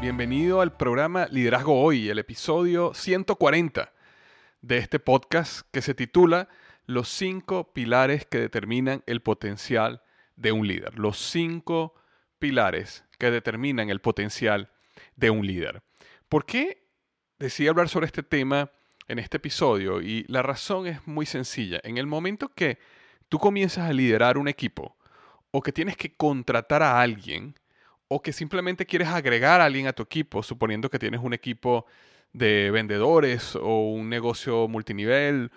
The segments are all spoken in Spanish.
Bienvenido al programa Liderazgo Hoy, el episodio 140 de este podcast que se titula Los cinco pilares que determinan el potencial de un líder. Los cinco pilares que determinan el potencial de un líder. ¿Por qué decidí hablar sobre este tema en este episodio? Y la razón es muy sencilla. En el momento que tú comienzas a liderar un equipo o que tienes que contratar a alguien, o que simplemente quieres agregar a alguien a tu equipo, suponiendo que tienes un equipo de vendedores o un negocio multinivel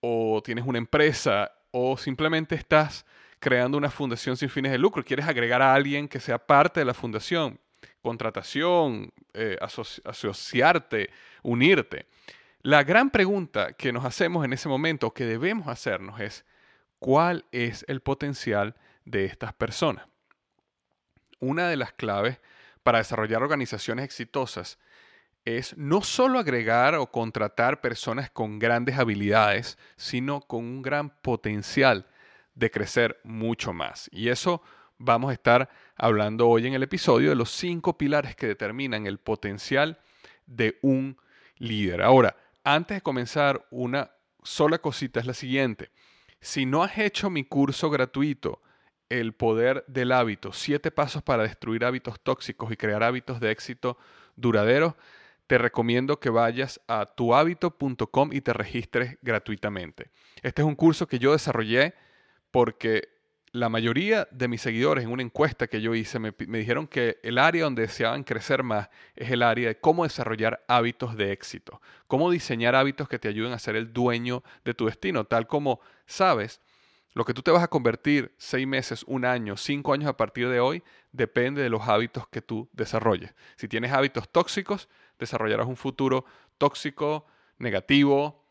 o tienes una empresa o simplemente estás creando una fundación sin fines de lucro, quieres agregar a alguien que sea parte de la fundación, contratación, eh, asociarte, unirte. La gran pregunta que nos hacemos en ese momento, que debemos hacernos es, ¿cuál es el potencial de estas personas? Una de las claves para desarrollar organizaciones exitosas es no solo agregar o contratar personas con grandes habilidades, sino con un gran potencial de crecer mucho más. Y eso vamos a estar hablando hoy en el episodio de los cinco pilares que determinan el potencial de un líder. Ahora, antes de comenzar, una sola cosita es la siguiente. Si no has hecho mi curso gratuito el poder del hábito, siete pasos para destruir hábitos tóxicos y crear hábitos de éxito duraderos, te recomiendo que vayas a tuhabito.com y te registres gratuitamente. Este es un curso que yo desarrollé porque la mayoría de mis seguidores en una encuesta que yo hice me, me, dijeron que el área donde deseaban crecer más es el área de cómo desarrollar hábitos de éxito, cómo diseñar hábitos que te ayuden a ser el dueño de tu destino, tal como sabes lo que tú te vas a convertir seis meses, un año, cinco años a partir de hoy, depende de los hábitos que tú desarrolles. Si tienes hábitos tóxicos, desarrollarás un futuro tóxico, negativo,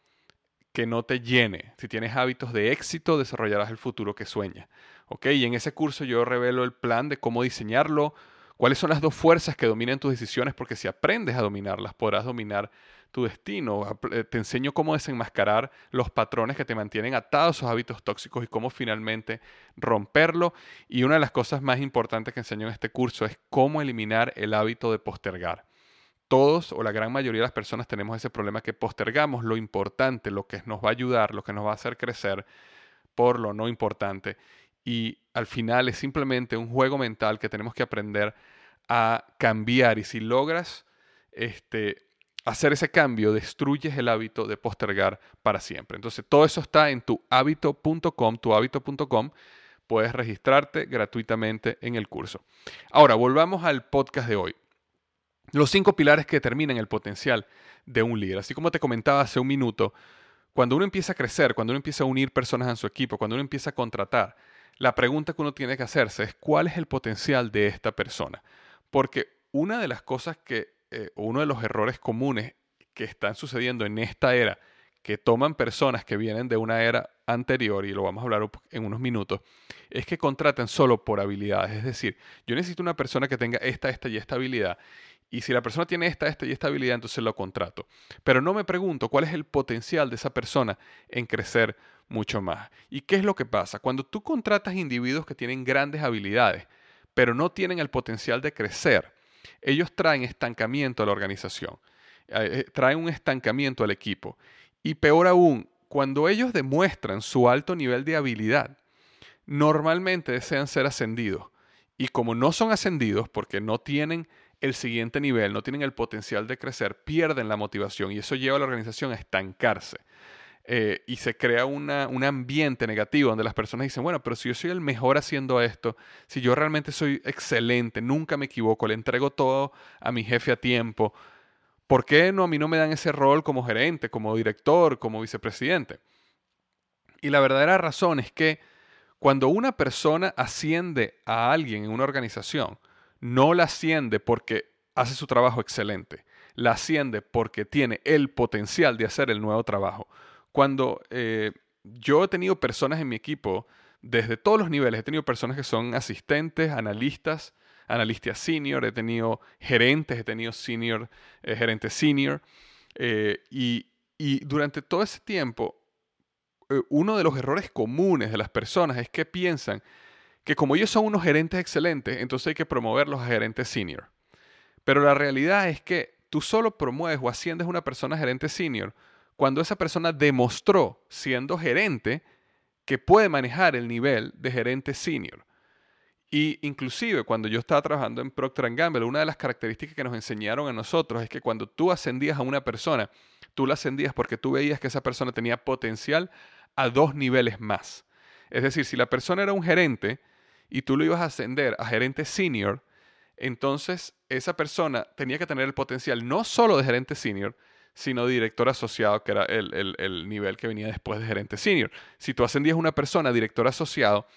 que no te llene. Si tienes hábitos de éxito, desarrollarás el futuro que sueñas. ¿Ok? Y en ese curso yo revelo el plan de cómo diseñarlo, cuáles son las dos fuerzas que dominan tus decisiones, porque si aprendes a dominarlas, podrás dominar tu destino. Eh, te enseño cómo desenmascarar los patrones que te mantienen atados a esos hábitos tóxicos y cómo finalmente romperlo. Y una de las cosas más importantes que enseño en este curso es cómo eliminar el hábito de postergar. Todos o la gran mayoría de las personas tenemos ese problema que postergamos lo importante, lo que nos va a ayudar, lo que nos va a hacer crecer por lo no importante. Y al final es simplemente un juego mental que tenemos que aprender a cambiar. Y si logras este, hacer ese cambio, destruyes el hábito de postergar para siempre. Entonces, todo eso está en tuhabito.com, tuhabito.com. Puedes registrarte gratuitamente en el curso. Ahora, volvamos al podcast de hoy. Los cinco pilares que determinan el potencial de un líder. Así como te comentaba hace un minuto, cuando uno empieza a crecer, cuando uno empieza a unir personas en su equipo, cuando uno empieza a contratar, la pregunta que uno tiene que hacerse es cuál es el potencial de esta persona. Porque una de las cosas que, eh, uno de los errores comunes que están sucediendo en esta era, que toman personas que vienen de una era anterior, y lo vamos a hablar en unos minutos, es que contratan solo por habilidades. Es decir, yo necesito una persona que tenga esta, esta y esta habilidad. Y si la persona tiene esta, esta y esta habilidad, entonces lo contrato. Pero no me pregunto cuál es el potencial de esa persona en crecer mucho más. ¿Y qué es lo que pasa? Cuando tú contratas individuos que tienen grandes habilidades, pero no tienen el potencial de crecer, ellos traen estancamiento a la organización, eh, eh, traen un estancamiento al equipo. Y peor aún, cuando ellos demuestran su alto nivel de habilidad, normalmente desean ser ascendidos. Y como no son ascendidos porque no tienen el siguiente nivel, no tienen el potencial de crecer, pierden la motivación y eso lleva a la organización a estancarse. Eh, y se crea un ambiente negativo donde las personas dicen, bueno, pero si yo soy el mejor haciendo esto, si yo realmente soy excelente, nunca me equivoco, le entrego todo a mi jefe a tiempo, ¿por qué no a mí no me dan ese rol como gerente, como director, como vicepresidente? Y la verdadera razón es que cuando una persona asciende a alguien en una organización, no la asciende porque hace su trabajo excelente, la asciende porque tiene el potencial de hacer el nuevo trabajo. Cuando eh, yo he tenido personas en mi equipo, desde todos los niveles, he tenido personas que son asistentes, analistas, analistas senior, he tenido gerentes, he tenido senior, eh, gerentes senior, eh, y, durante todo ese tiempo, uno de los errores comunes de las personas es que piensan que como ellos son unos gerentes excelentes, entonces hay que promoverlos a gerentes senior. Pero la realidad es que tú solo promueves o asciendes a una persona gerente senior cuando esa persona demostró, siendo gerente, que puede manejar el nivel de gerente senior. Y inclusive cuando yo estaba trabajando en Procter Gamble, una de las características que nos enseñaron a nosotros es que cuando tú ascendías a una persona, tú la ascendías porque tú veías que esa persona tenía potencial a dos niveles más. Es decir, si la persona era un gerente, y tú lo ibas a ascender a gerente senior, entonces esa persona tenía que tener el potencial no solo de gerente senior, sino director asociado, que era el, nivel que venía después de gerente senior. Si tú ascendías una persona director asociado,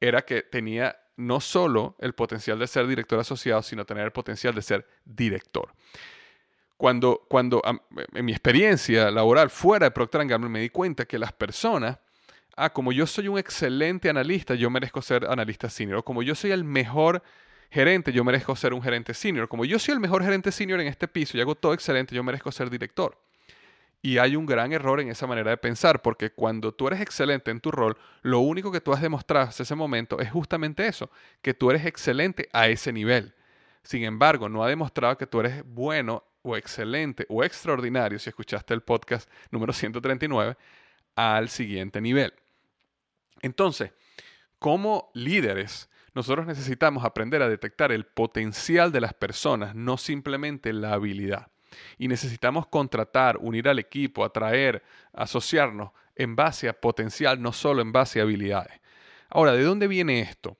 era que tenía no solo el potencial de ser director asociado, sino tener el potencial de ser director. Cuando, cuando en mi experiencia laboral fuera de Procter Gamble me di cuenta que las personas ah, como yo soy un excelente analista, yo merezco ser analista senior. O como yo soy el mejor gerente, yo merezco ser un gerente senior. Como yo soy el mejor gerente senior en este piso y hago todo excelente, yo merezco ser director. Y hay un gran error en esa manera de pensar, porque cuando tú eres excelente en tu rol, lo único que tú has demostrado hasta ese momento es justamente eso, que tú eres excelente a ese nivel. Sin embargo, no ha demostrado que tú eres bueno o excelente o extraordinario, si escuchaste el podcast número 139, al siguiente nivel. Entonces, como líderes, nosotros necesitamos aprender a detectar el potencial de las personas, no simplemente la habilidad. Y necesitamos contratar, unir al equipo, atraer, asociarnos en base a potencial, no solo en base a habilidades. Ahora, ¿de dónde viene esto?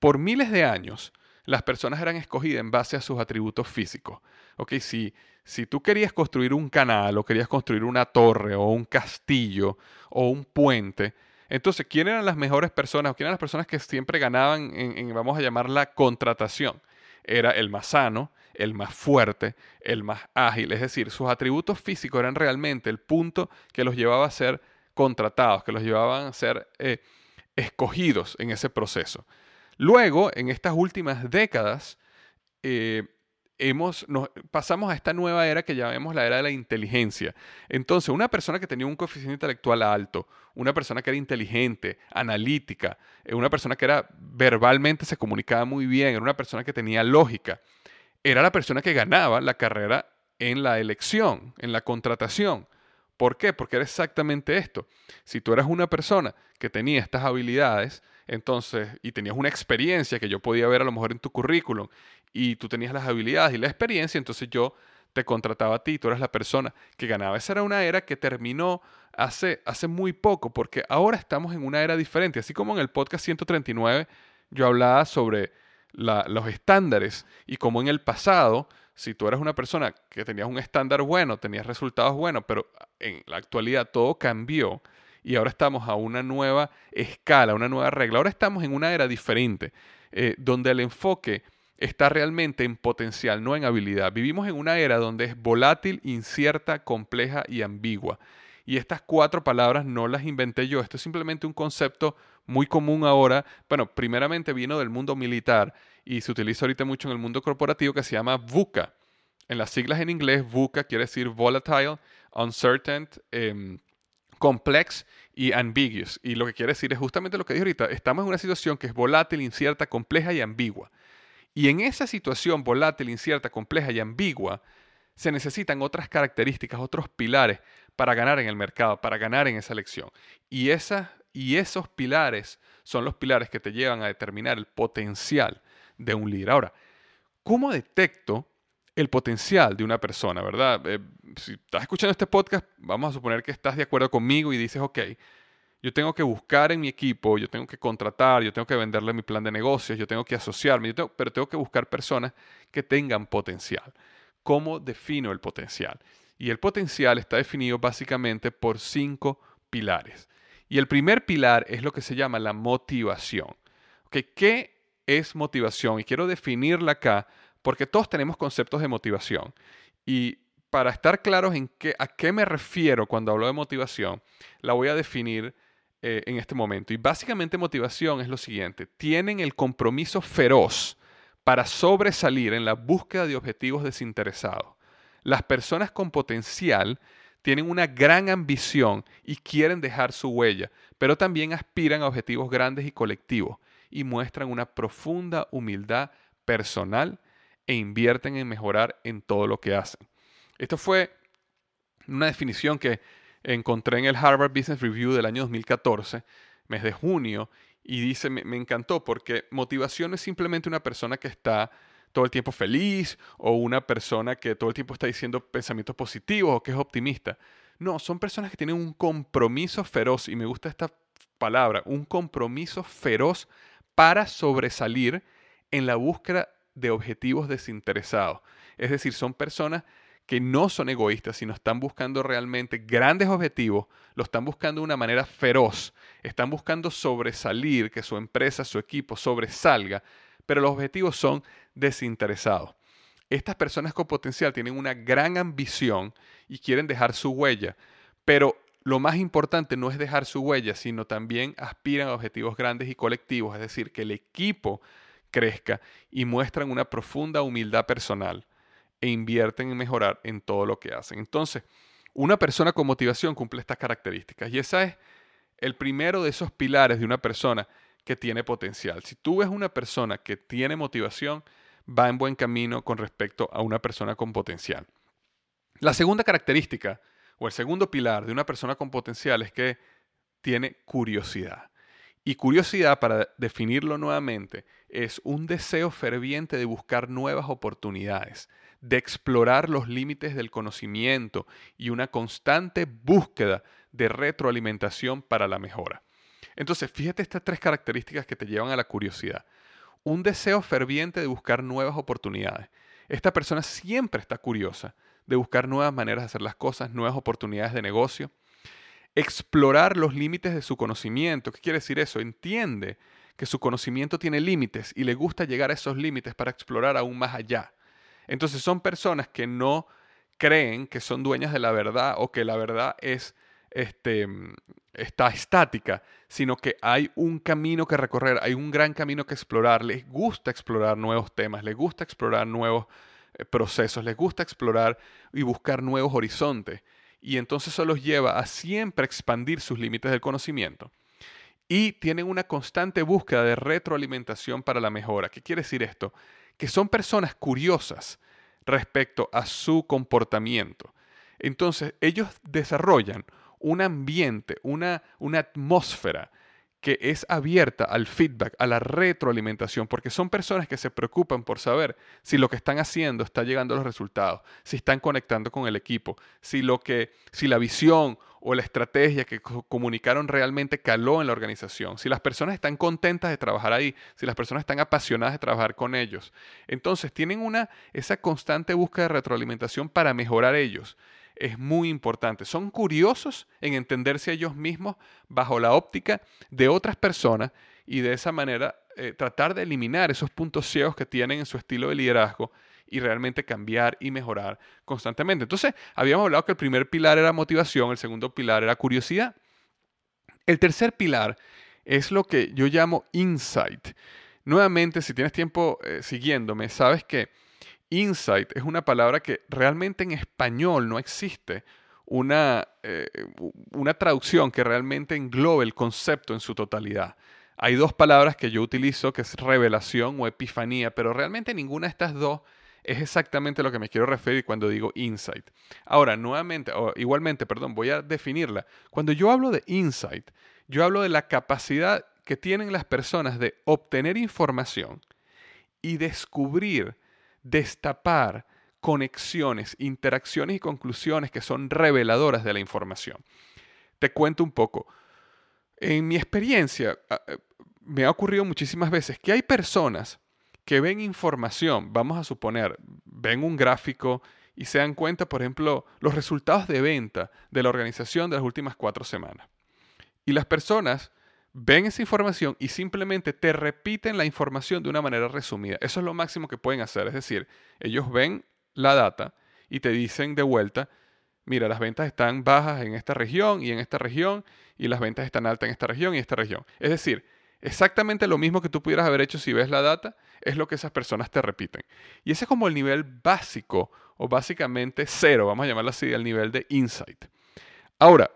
Por miles de años, las personas eran escogidas en base a sus atributos físicos. si, si tú querías construir un canal o querías construir una torre o un castillo o un puente, entonces, ¿quién eran las mejores personas? ¿Quién eran las personas que siempre ganaban en, vamos a llamar la contratación? Era el más sano, el más fuerte, el más ágil. Es decir, sus atributos físicos eran realmente el punto que los llevaba a ser contratados, que los llevaban a ser eh, escogidos en ese proceso. Luego, en estas últimas décadas, eh, hemos, pasamos a esta nueva era que llamamos la era de la inteligencia. Entonces, una persona que tenía un coeficiente intelectual alto, una persona que era inteligente, analítica, eh, una persona que era verbalmente se comunicaba muy bien, era una persona que tenía lógica, era la persona que ganaba la carrera en la elección, en la contratación. ¿Por qué? Porque era exactamente esto. Si tú eras una persona que tenía estas habilidades, entonces, y tenías una experiencia que yo podía ver a lo mejor en tu currículum, y tú tenías las habilidades y la experiencia, entonces yo te contrataba a ti, tú eras la persona que ganaba. Esa era una era que terminó hace, hace muy poco, porque ahora estamos en una era diferente. Así como en el podcast 139 yo hablaba sobre los estándares y como en el pasado, si tú eras una persona que tenías un estándar bueno, tenías resultados buenos, pero en la actualidad todo cambió y ahora estamos a una nueva escala, una nueva regla. Ahora estamos en una era diferente, eh, donde el enfoque está realmente en potencial, no en habilidad. Vivimos en una era donde es volátil, incierta, compleja y ambigua. Y estas cuatro palabras no las inventé yo, esto es simplemente un concepto muy común ahora. Bueno, primeramente vino del mundo militar y se utiliza ahorita mucho en el mundo corporativo que se llama VUCA. En las siglas en inglés, VUCA quiere decir volatile, uncertain, em, complex y ambiguous. Y lo que quiere decir es justamente lo que dije ahorita, estamos en una situación que es volátil, incierta, compleja y ambigua. Y en esa situación volátil, incierta, compleja y ambigua, se necesitan otras características, otros pilares para ganar en el mercado, para ganar en esa elección. Y, y esos pilares son los pilares que te llevan a determinar el potencial de un líder. Ahora, ¿cómo detecto el potencial de una persona, verdad? Eh, si estás escuchando este podcast, vamos a suponer que estás de acuerdo conmigo y dices, ok, yo tengo que buscar en mi equipo, yo tengo que contratar, yo tengo que venderle mi plan de negocios, yo tengo que asociarme, pero tengo que buscar personas que tengan potencial. ¿Cómo defino el potencial? Y el potencial está definido básicamente por cinco pilares. Y el primer pilar es lo que se llama la motivación. ¿Qué es motivación? Y quiero definirla acá porque todos tenemos conceptos de motivación. Y para estar claros en qué, a qué me refiero cuando hablo de motivación, la voy a definir eh, en este momento. Y básicamente motivación es lo siguiente. Tienen el compromiso feroz para sobresalir en la búsqueda de objetivos desinteresados. Las personas con potencial tienen una gran ambición y quieren dejar su huella, pero también aspiran a objetivos grandes y colectivos y muestran una profunda humildad personal e invierten en mejorar en todo lo que hacen. Esto fue una definición que encontré en el Harvard Business Review del año 2014, mes de junio, y dice, me, encantó porque motivación es simplemente una persona que está todo el tiempo feliz o una persona que todo el tiempo está diciendo pensamientos positivos o que es optimista. No, son personas que tienen un compromiso feroz, y me gusta esta palabra, un compromiso feroz para sobresalir en la búsqueda de objetivos desinteresados. Es decir, son personas que no son egoístas, sino están buscando realmente grandes objetivos, lo están buscando de una manera feroz, están buscando sobresalir, que su empresa, su equipo sobresalga, pero los objetivos son desinteresados. Estas personas con potencial tienen una gran ambición y quieren dejar su huella, pero lo más importante no es dejar su huella, sino también aspiran a objetivos grandes y colectivos, es decir, que el equipo crezca y muestran una profunda humildad personal e invierten en mejorar en todo lo que hacen. Entonces, una persona con motivación cumple estas características y esa es el primero de esos pilares de una persona que tiene potencial. Si tú ves una persona que tiene motivación, va en buen camino con respecto a una persona con potencial. La segunda característica o el segundo pilar de una persona con potencial es que tiene curiosidad. Y curiosidad, para definirlo nuevamente, es un deseo ferviente de buscar nuevas oportunidades, de explorar los límites del conocimiento y una constante búsqueda de retroalimentación para la mejora. Entonces, fíjate estas tres características que te llevan a la curiosidad. Un deseo ferviente de buscar nuevas oportunidades. Esta persona siempre está curiosa de buscar nuevas maneras de hacer las cosas, nuevas oportunidades de negocio. Explorar los límites de su conocimiento. ¿Qué quiere decir eso? Entiende que su conocimiento tiene límites y le gusta llegar a esos límites para explorar aún más allá. Entonces son personas que no creen que son dueñas de la verdad o que la verdad es este, está estática, sino que hay un camino que recorrer, hay un gran camino que explorar. Les gusta explorar nuevos temas, les gusta explorar nuevos eh, procesos, les gusta explorar y buscar nuevos horizontes. Y entonces eso los lleva a siempre expandir sus límites del conocimiento. Y tienen una constante búsqueda de retroalimentación para la mejora. ¿Qué quiere decir esto? que son personas curiosas respecto a su comportamiento. Entonces, ellos desarrollan un ambiente, una, una atmósfera que es abierta al feedback, a la retroalimentación, porque son personas que se preocupan por saber si lo que están haciendo está llegando a los resultados, si están conectando con el equipo, si lo que si la visión o la estrategia que comunicaron realmente caló en la organización, si las personas están contentas de trabajar ahí, si las personas están apasionadas de trabajar con ellos. Entonces, tienen una esa constante búsqueda de retroalimentación para mejorar ellos es muy importante. Son curiosos en entenderse a ellos mismos bajo la óptica de otras personas y de esa manera eh, tratar de eliminar esos puntos ciegos que tienen en su estilo de liderazgo y realmente cambiar y mejorar constantemente. Entonces, habíamos hablado que el primer pilar era motivación, el segundo pilar era curiosidad. El tercer pilar es lo que yo llamo insight. Nuevamente, si tienes tiempo eh, siguiéndome, sabes que insight es una palabra que realmente en español no existe una, eh, una traducción que realmente englobe el concepto en su totalidad. Hay dos palabras que yo utilizo, que es revelación o epifanía, pero realmente ninguna de estas dos es exactamente lo que me quiero referir cuando digo insight. Ahora, nuevamente, o igualmente, perdón, voy a definirla. Cuando yo hablo de insight, yo hablo de la capacidad que tienen las personas de obtener información y descubrir, destapar conexiones, interacciones y conclusiones que son reveladoras de la información. Te cuento un poco. En mi experiencia, eh, me ha ocurrido muchísimas veces que hay personas que ven información, vamos a suponer, ven un gráfico y se dan cuenta, por ejemplo, los resultados de venta de la organización de las últimas cuatro semanas. Y las personas ven esa información y simplemente te repiten la información de una manera resumida. Eso es lo máximo que pueden hacer. Es decir, ellos ven la data y te dicen de vuelta, mira, las ventas están bajas en esta región y en esta región y las ventas están altas en esta región y esta región. Es decir, exactamente lo mismo que tú pudieras haber hecho si ves la data, es lo que esas personas te repiten. Y ese es como el nivel básico o básicamente cero, vamos a llamarlo así, el nivel de insight. Ahora,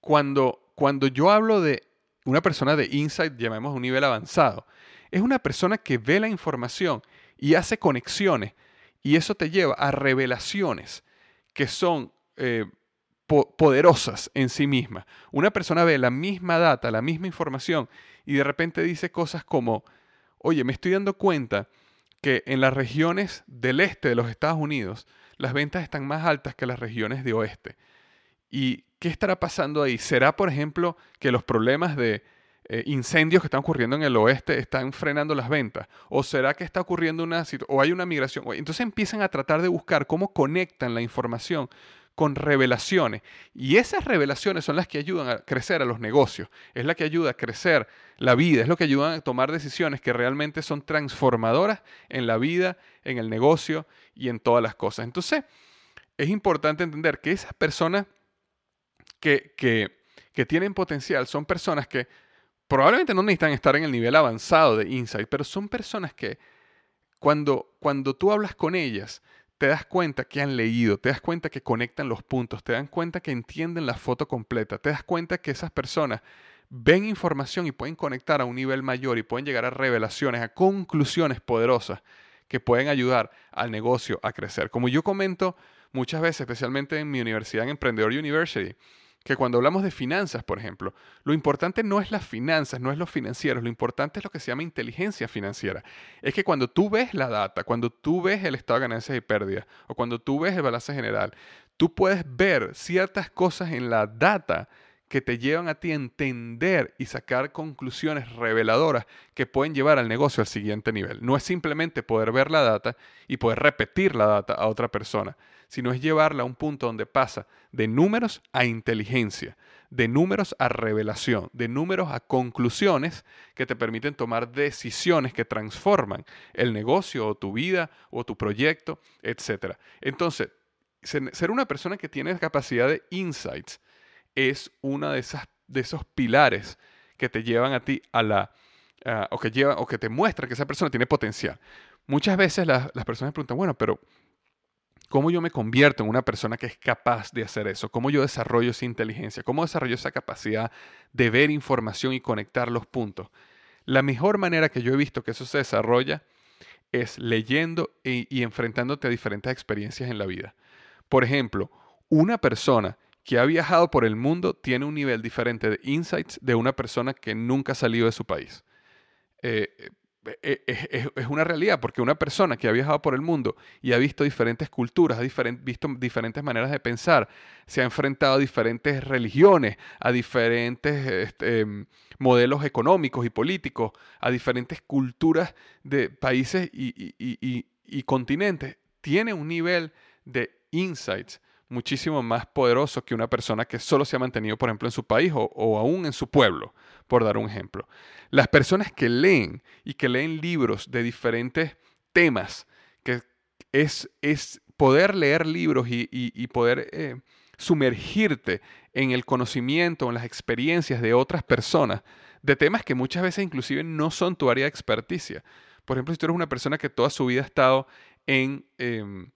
cuando, cuando yo hablo de una persona de insight, llamemos un nivel avanzado, es una persona que ve la información y hace conexiones y eso te lleva a revelaciones que son eh, poderosas en sí mismas. Una persona ve la misma data, la misma información y de repente dice cosas como, oye, me estoy dando cuenta que en las regiones del este de los Estados Unidos las ventas están más altas que las regiones de oeste. ¿Y qué estará pasando ahí? ¿Será, por ejemplo, que los problemas de eh, incendios que están ocurriendo en el oeste están frenando las ventas? ¿O será que está ocurriendo una o hay una migración? Entonces empiezan a tratar de buscar cómo conectan la información con revelaciones. Y esas revelaciones son las que ayudan a crecer a los negocios, es la que ayuda a crecer la vida, es lo que ayuda a tomar decisiones que realmente son transformadoras en la vida, en el negocio y en todas las cosas. Entonces, es importante entender que esas personas que, que, tienen potencial son personas que probablemente no necesitan estar en el nivel avanzado de insight, pero son personas que cuando, cuando tú hablas con ellas, te das cuenta que han leído, te das cuenta que conectan los puntos, te das cuenta que entienden la foto completa, te das cuenta que esas personas ven información y pueden conectar a un nivel mayor y pueden llegar a revelaciones, a conclusiones poderosas que pueden ayudar al negocio a crecer. Como yo comento muchas veces, especialmente en mi universidad, en Emprendedor University, que cuando hablamos de finanzas, por ejemplo, lo importante no es las finanzas, no es los financieros, lo importante es lo que se llama inteligencia financiera. Es que cuando tú ves la data, cuando tú ves el estado de ganancias y pérdidas, o cuando tú ves el balance general, tú puedes ver ciertas cosas en la data que te llevan a ti a entender y sacar conclusiones reveladoras que pueden llevar al negocio al siguiente nivel. No es simplemente poder ver la data y poder repetir la data a otra persona, sino es llevarla a un punto donde pasa de números a inteligencia, de números a revelación, de números a conclusiones que te permiten tomar decisiones que transforman el negocio o tu vida o tu proyecto, etc. Entonces, ser una persona que tiene capacidad de insights, es uno de, esas, de esos pilares que te llevan a ti a la, o, que lleva, o que te muestra que esa persona tiene potencial. Muchas veces las, las personas preguntan, bueno, pero ¿cómo yo me convierto en una persona que es capaz de hacer eso? ¿Cómo yo desarrollo esa inteligencia? ¿Cómo desarrollo esa capacidad de ver información y conectar los puntos? La mejor manera que yo he visto que eso se desarrolla es leyendo y enfrentándote a diferentes experiencias en la vida. Por ejemplo, una persona que ha viajado por el mundo tiene un nivel diferente de insights de una persona que nunca ha salido de su país. Eh, eh, eh, es, una realidad, porque una persona que ha viajado por el mundo y ha visto diferentes culturas, ha visto diferentes maneras de pensar, se ha enfrentado a diferentes religiones, a diferentes este, modelos económicos y políticos, a diferentes culturas de países y continentes, tiene un nivel de insights muchísimo más poderoso que una persona que solo se ha mantenido, por ejemplo, en su país o, aún en su pueblo, por dar un ejemplo. Las personas que leen y que leen libros de diferentes temas, que es, es poder leer libros y, poder eh, sumergirte en el conocimiento, en las experiencias de otras personas, de temas que muchas veces inclusive no son tu área de experticia. Por ejemplo, si tú eres una persona que toda su vida ha estado en, em,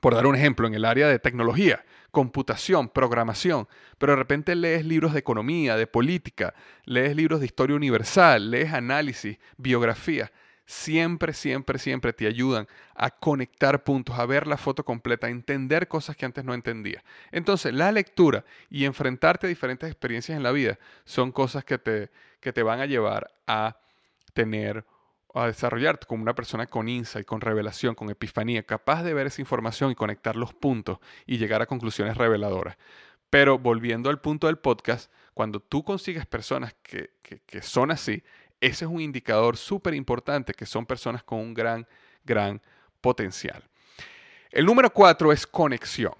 por dar un ejemplo, en el área de tecnología, computación, programación, pero de repente lees libros de economía, de política, lees libros de historia universal, lees análisis, biografía, siempre, siempre, siempre te ayudan a conectar puntos, a ver la foto completa, a entender cosas que antes no entendía. Entonces, la lectura y enfrentarte a diferentes experiencias en la vida son cosas que te, que te van a llevar a tener a desarrollarte como una persona con insight, con revelación, con epifanía, capaz de ver esa información y conectar los puntos y llegar a conclusiones reveladoras. Pero volviendo al punto del podcast, cuando tú consigues personas que, que son así, ese es un indicador súper importante que son personas con un gran, gran potencial. El número cuatro es conexión.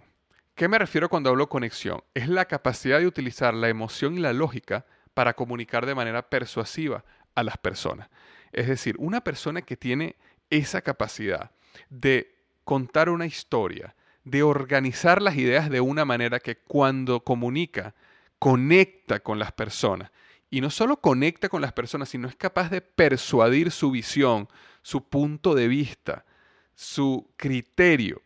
¿Qué me refiero cuando hablo conexión? Es la capacidad de utilizar la emoción y la lógica para comunicar de manera persuasiva a las personas. Es decir, una persona que tiene esa capacidad de contar una historia, de organizar las ideas de una manera que cuando comunica, conecta con las personas y no solo conecta con las personas, sino es capaz de persuadir su visión, su punto de vista, su criterio.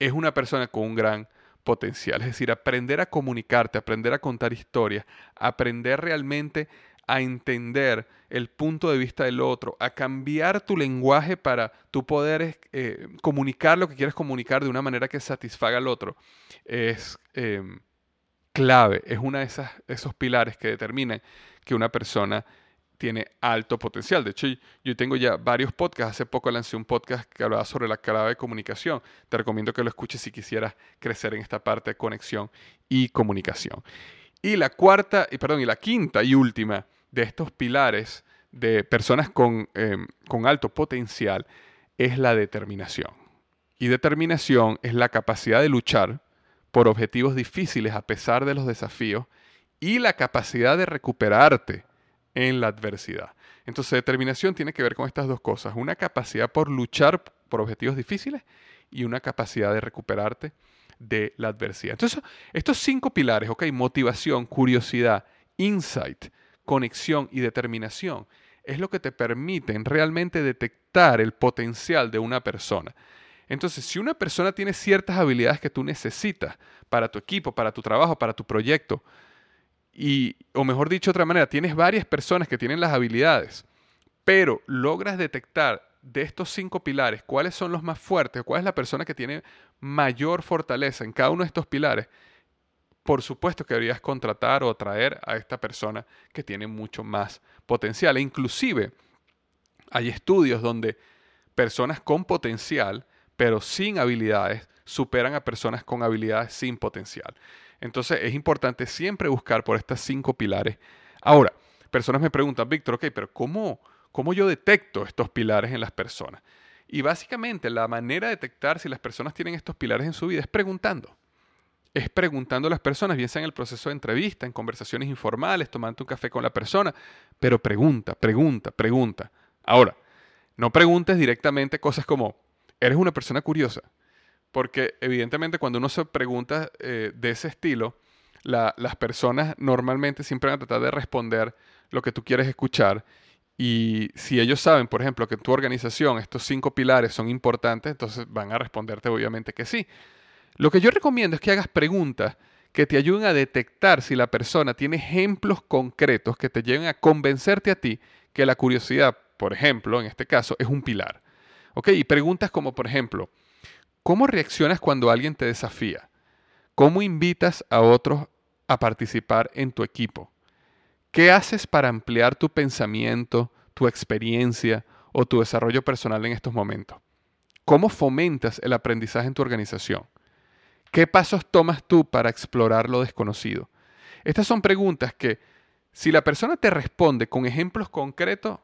Es una persona con un gran potencial. Es decir, aprender a comunicarte, aprender a contar historias, aprender realmente a entender el punto de vista del otro, a cambiar tu lenguaje para tú poder eh, comunicar lo que quieres comunicar de una manera que satisfaga al otro, es em, clave, es uno de esos pilares que determinan que una persona tiene alto potencial. De hecho, yo tengo ya varios podcasts. Hace poco lancé un podcast que hablaba sobre la clave de comunicación. Te recomiendo que lo escuches si quisieras crecer en esta parte de conexión y comunicación. Y la cuarta, y perdón, y la quinta y última de estos pilares de personas con, em, con alto potencial es la determinación. Y determinación es la capacidad de luchar por objetivos difíciles a pesar de los desafíos y la capacidad de recuperarte en la adversidad. Entonces, determinación tiene que ver con estas dos cosas, una capacidad por luchar por objetivos difíciles y una capacidad de recuperarte de la adversidad. Entonces, estos cinco pilares, ok, motivación, curiosidad, insight, conexión y determinación, es lo que te permiten realmente detectar el potencial de una persona. Entonces, si una persona tiene ciertas habilidades que tú necesitas para tu equipo, para tu trabajo, para tu proyecto, y, o mejor dicho de otra manera, tienes varias personas que tienen las habilidades, pero logras detectar de estos cinco pilares cuáles son los más fuertes, cuál es la persona que tiene mayor fortaleza en cada uno de estos pilares, por supuesto que deberías contratar o atraer a esta persona que tiene mucho más potencial. E inclusive hay estudios donde personas con potencial, pero sin habilidades, superan a personas con habilidades sin potencial. Entonces es importante siempre buscar por estas cinco pilares. Ahora, personas me preguntan, Víctor, ok, pero ¿cómo, ¿cómo yo detecto estos pilares en las personas? Y básicamente la manera de detectar si las personas tienen estos pilares en su vida es preguntando. Es preguntando a las personas, bien sea en el proceso de entrevista, en conversaciones informales, tomando un café con la persona, pero pregunta, pregunta, pregunta. Ahora, no preguntes directamente cosas como, ¿eres una persona curiosa? Porque evidentemente cuando uno se pregunta eh, de ese estilo, las personas normalmente siempre van a tratar de responder lo que tú quieres escuchar. Y si ellos saben, por ejemplo, que en tu organización estos cinco pilares son importantes, entonces van a responderte obviamente que sí. Lo que yo recomiendo es que hagas preguntas que te ayuden a detectar si la persona tiene ejemplos concretos que te lleven a convencerte a ti que la curiosidad, por ejemplo, en este caso, es un pilar. ¿Ok? Y preguntas como, por ejemplo, ¿Cómo reaccionas cuando alguien te desafía? ¿Cómo invitas a otros a participar en tu equipo? ¿Qué haces para ampliar tu pensamiento, tu experiencia o tu desarrollo personal en estos momentos? ¿Cómo fomentas el aprendizaje en tu organización? ¿Qué pasos tomas tú para explorar lo desconocido? Estas son preguntas que, si la persona te responde con ejemplos concretos,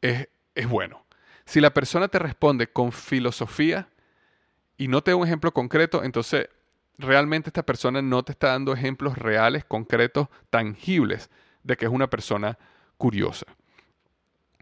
es, bueno. Si la persona te responde con filosofía, y no te doy un ejemplo concreto, entonces realmente esta persona no te está dando ejemplos reales, concretos, tangibles de que es una persona curiosa.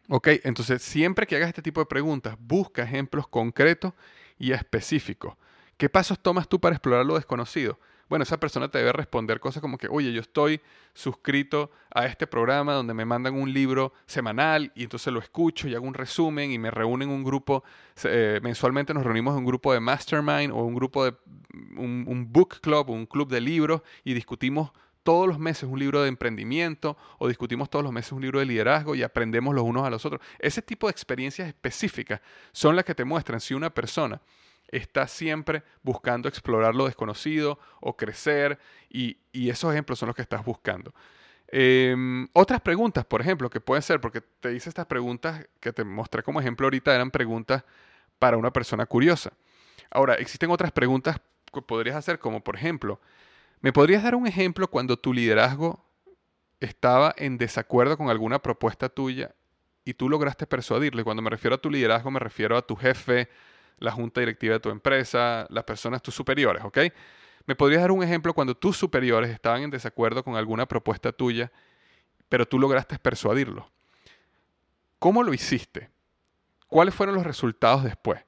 Ok, entonces siempre que hagas este tipo de preguntas, busca ejemplos concretos y específicos. ¿Qué pasos tomas tú para explorar lo desconocido? Bueno, esa persona te debe responder cosas como que, oye, yo estoy suscrito a este programa donde me mandan un libro semanal y entonces lo escucho y hago un resumen y me reúnen un grupo, eh, mensualmente nos reunimos en un grupo de mastermind o un grupo de un, un book club, un club de libros y discutimos todos los meses un libro de emprendimiento o discutimos todos los meses un libro de liderazgo y aprendemos los unos a los otros. Ese tipo de experiencias específicas son las que te muestran si una persona está siempre buscando explorar lo desconocido o crecer y, esos ejemplos son los que estás buscando. Em, otras preguntas, por ejemplo, que pueden ser, porque te hice estas preguntas que te mostré como ejemplo ahorita, eran preguntas para una persona curiosa. Ahora, existen otras preguntas que podrías hacer, como por ejemplo, ¿Me podrías dar un ejemplo cuando tu liderazgo estaba en desacuerdo con alguna propuesta tuya y tú lograste persuadirle? Cuando me refiero a tu liderazgo, me refiero a tu jefe, la junta directiva de tu empresa, las personas, tus superiores, ¿ok? ¿Me podrías dar un ejemplo cuando tus superiores estaban en desacuerdo con alguna propuesta tuya, pero tú lograste persuadirlo? ¿Cómo lo hiciste? ¿Cuáles fueron los resultados después?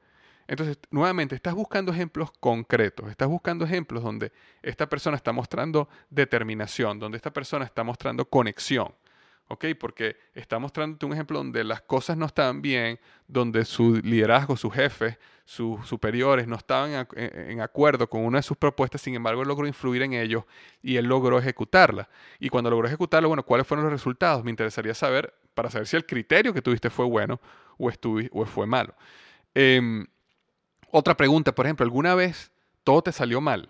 Entonces, nuevamente, estás buscando ejemplos concretos, estás buscando ejemplos donde esta persona está mostrando determinación, donde esta persona está mostrando conexión. ¿Ok? Porque está mostrándote un ejemplo donde las cosas no estaban bien, donde su liderazgo, sus jefes, sus superiores no estaban en acuerdo con una de sus propuestas, sin embargo, él logró influir en ellos y él logró ejecutarla. Y cuando logró ejecutarla, bueno, ¿cuáles fueron los resultados? Me interesaría saber, para saber si el criterio que tuviste fue bueno o, o fue malo. Eh, otra pregunta, por ejemplo, ¿alguna vez todo te salió mal?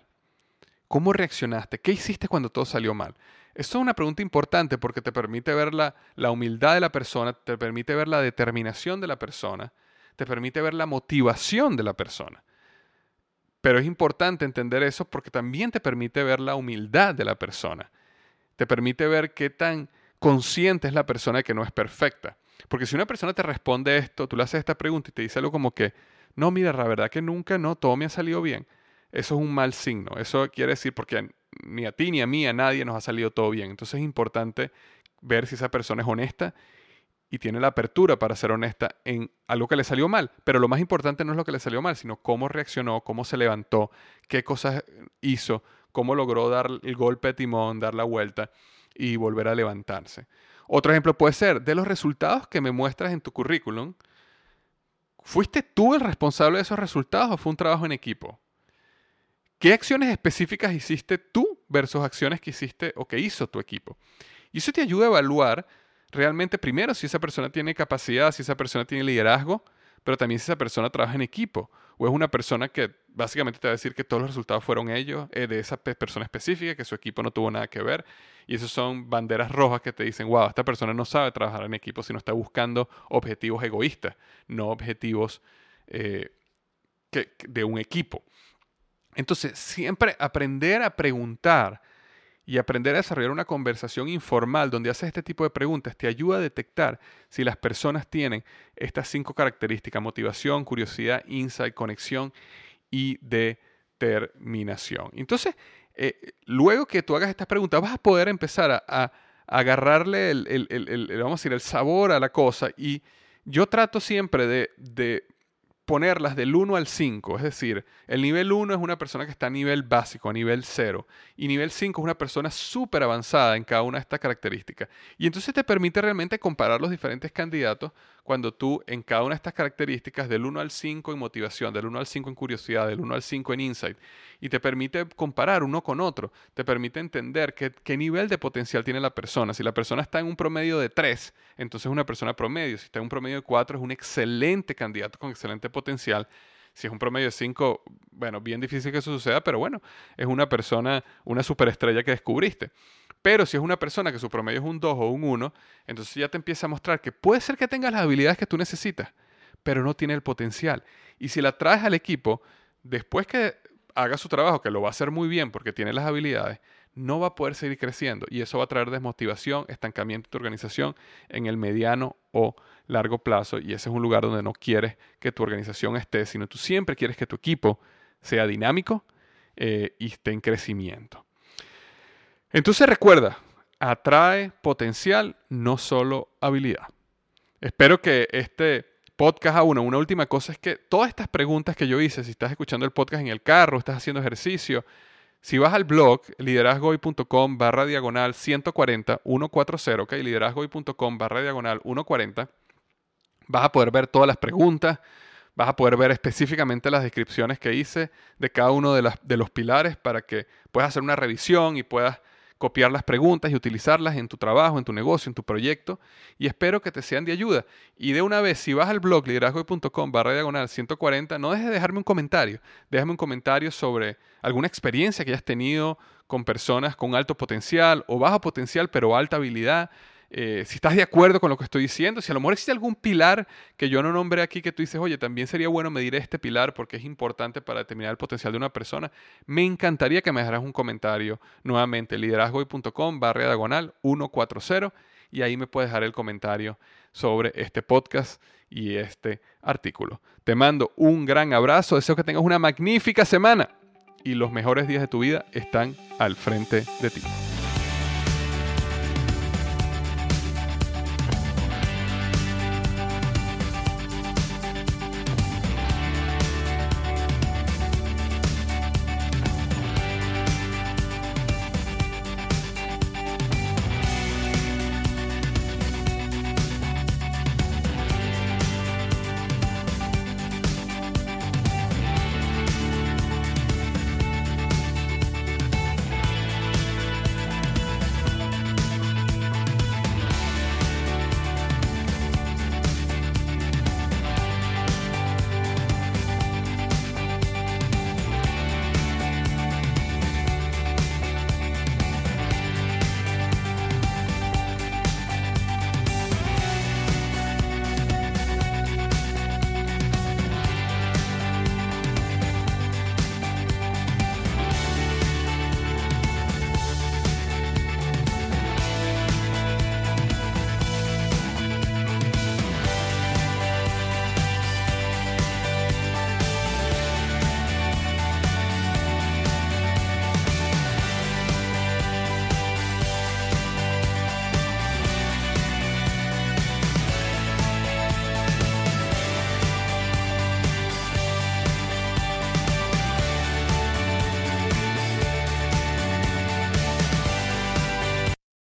¿Cómo reaccionaste? ¿Qué hiciste cuando todo salió mal? Esto es una pregunta importante porque te permite ver la, la, humildad de la persona, te permite ver la determinación de la persona, te permite ver la motivación de la persona. Pero es importante entender eso porque también te permite ver la humildad de la persona. Te permite ver qué tan consciente es la persona de que no es perfecta. Porque si una persona te responde esto, tú le haces esta pregunta y te dice algo como que, no, mira, la verdad que nunca, no, todo me ha salido bien. Eso es un mal signo. Eso quiere decir porque ni a ti, ni a mí, a nadie nos ha salido todo bien. Entonces es importante ver si esa persona es honesta y tiene la apertura para ser honesta en algo que le salió mal. Pero lo más importante no es lo que le salió mal, sino cómo reaccionó, cómo se levantó, qué cosas hizo, cómo logró dar el golpe de timón, dar la vuelta y volver a levantarse. Otro ejemplo puede ser, de los resultados que me muestras en tu currículum, ¿Fuiste tú el responsable de esos resultados o fue un trabajo en equipo? ¿Qué acciones específicas hiciste tú versus acciones que hiciste o que hizo tu equipo? Y eso te ayuda a evaluar realmente primero si esa persona tiene capacidad, si esa persona tiene liderazgo, pero también si esa persona trabaja en equipo o es una persona que básicamente te va a decir que todos los resultados fueron ellos, eh, de esa persona específica, que su equipo no tuvo nada que ver. Y esas son banderas rojas que te dicen, wow, esta persona no sabe trabajar en equipo, sino está buscando objetivos egoístas, no objetivos eh, de un equipo. Entonces, siempre aprender a preguntar y aprender a desarrollar una conversación informal donde haces este tipo de preguntas te ayuda a detectar si las personas tienen estas cinco características, motivación, curiosidad, insight, conexión y determinación. Entonces, eh, luego que tú hagas estas preguntas, vas a poder empezar a, agarrarle el, vamos a decir, el sabor a la cosa y yo trato siempre de ponerlas del 1 al 5, es decir, el nivel 1 es una persona que está a nivel básico, a nivel 0, y nivel 5 es una persona súper avanzada en cada una de estas características. Y entonces te permite realmente comparar los diferentes candidatos cuando tú en cada una de estas características, del 1 al 5 en motivación, del 1 al 5 en curiosidad, del 1 al 5 en insight, y te permite comparar uno con otro, te permite entender qué, qué nivel de potencial tiene la persona. Si la persona está en un promedio de 3, entonces es una persona promedio. Si está en un promedio de 4, es un excelente candidato con excelente potencial. Si es un promedio de 5, bueno, bien difícil que eso suceda, pero bueno, es una persona, una superestrella que descubriste. Pero si es una persona que su promedio es un 2 o un 1, entonces ya te empieza a mostrar que puede ser que tengas las habilidades que tú necesitas, pero no tiene el potencial. Y si la traes al equipo, después que haga su trabajo, que lo va a hacer muy bien porque tiene las habilidades, no va a poder seguir creciendo y eso va a traer desmotivación, estancamiento en tu organización en el mediano o largo plazo y ese es un lugar donde no quieres que tu organización esté, sino tú siempre quieres que tu equipo sea dinámico, eh, y esté en crecimiento. Entonces recuerda, atrae potencial, no solo habilidad. Espero que este podcast a uno, una última cosa es que todas estas preguntas que yo hice, si estás escuchando el podcast en el carro, estás haciendo ejercicio, si vas al blog liderazgoy.com barra diagonal 140 140, ok, liderazgoy.com barra diagonal 140, vas a poder ver todas las preguntas, vas a poder ver específicamente las descripciones que hice de cada uno de, de los pilares para que puedas hacer una revisión y puedas copiar las preguntas y utilizarlas en tu trabajo, en tu negocio, en tu proyecto y espero que te sean de ayuda. Y de una vez, si vas al blog liderazgo.com barra diagonal 140, no dejes de dejarme un comentario. Déjame un comentario sobre alguna experiencia que hayas tenido con personas con alto potencial o bajo potencial pero alta habilidad eh, si estás de acuerdo con lo que estoy diciendo, si a lo mejor existe algún pilar que yo no nombré aquí que tú dices, oye, también sería bueno medir este pilar porque es importante para determinar el potencial de una persona, me encantaría que me dejaras un comentario nuevamente, liderazgoy.com barra diagonal 140 y ahí me puedes dejar el comentario sobre este podcast y este artículo. Te mando un gran abrazo, deseo que tengas una magnífica semana y los mejores días de tu vida están al frente de ti.